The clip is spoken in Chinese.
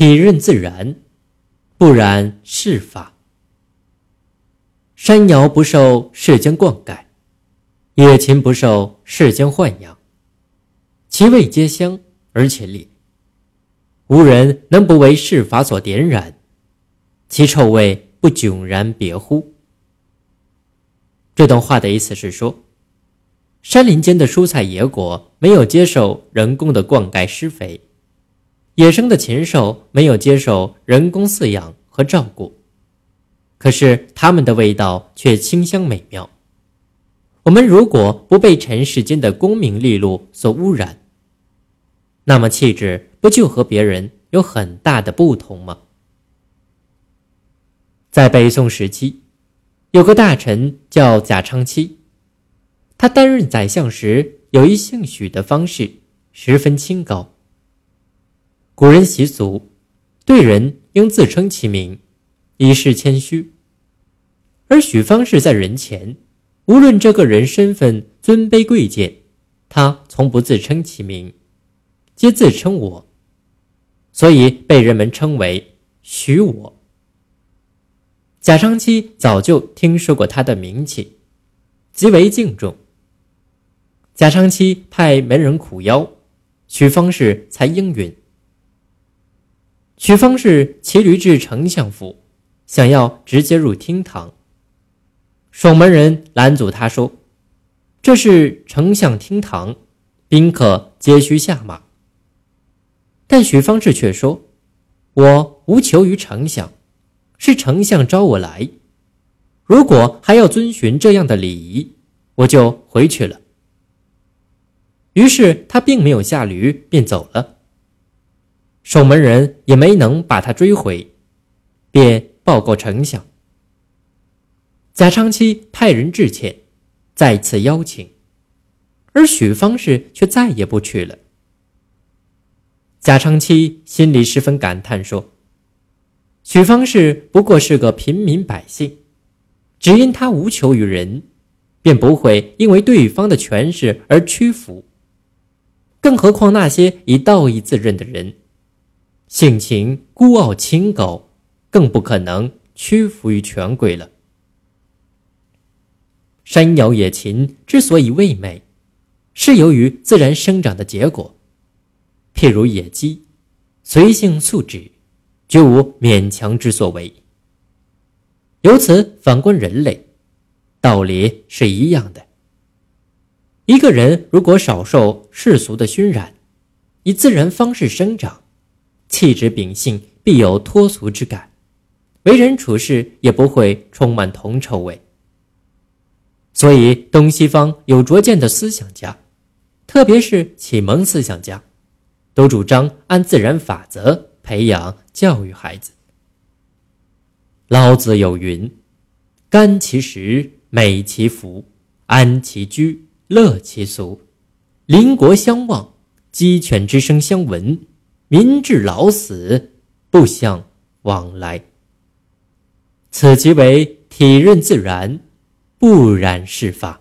体认自然，不染世法。山摇不受世间灌溉，野禽不受世间豢养。其味皆香而且烈，无人能不为世法所点染。其臭味不迥然别乎？这段话的意思是说，山林间的蔬菜野果没有接受人工的灌溉施肥，野生的禽兽没有接受人工饲养和照顾。可是它们的味道却清香美妙。我们如果不被尘世间的功名利禄所污染，那么气质不就和别人有很大的不同吗？在北宋时期，有个大臣叫贾昌期，他担任宰相时有一姓许的方士，十分清高。古人习俗，对人应自称其名。以示谦虚，而许方士在人前，无论这个人身份尊卑贵贱，他从不自称其名，皆自称我，所以被人们称为许我。贾昌期早就听说过他的名气，极为敬重。贾昌期派门人苦邀，许方士才应允。许方士骑驴至丞相府。想要直接入厅堂，守门人拦阻他说：“这是丞相厅堂，宾客皆需下马。”但许方士却说：“我无求于丞相，是丞相招我来。如果还要遵循这样的礼仪，我就回去了。”于是他并没有下驴便走了，守门人也没能把他追回，便。报告丞相，贾昌期派人致歉，再次邀请，而许方士却再也不去了。贾昌期心里十分感叹，说：“许方士不过是个平民百姓，只因他无求于人，便不会因为对方的权势而屈服。更何况那些以道义自任的人，性情孤傲清高。”更不可能屈服于权贵了。山摇野禽之所以味美，是由于自然生长的结果。譬如野鸡，随性素质，绝无勉强之所为。由此反观人类，道理是一样的。一个人如果少受世俗的熏染，以自然方式生长，气质秉性必有脱俗之感。为人处事也不会充满铜臭味。所以，东西方有拙见的思想家，特别是启蒙思想家，都主张按自然法则培养教育孩子。老子有云：“甘其食，美其服，安其居，乐其俗。邻国相望，鸡犬之声相闻，民至老死不相往来。”此即为体认自然，不染世法。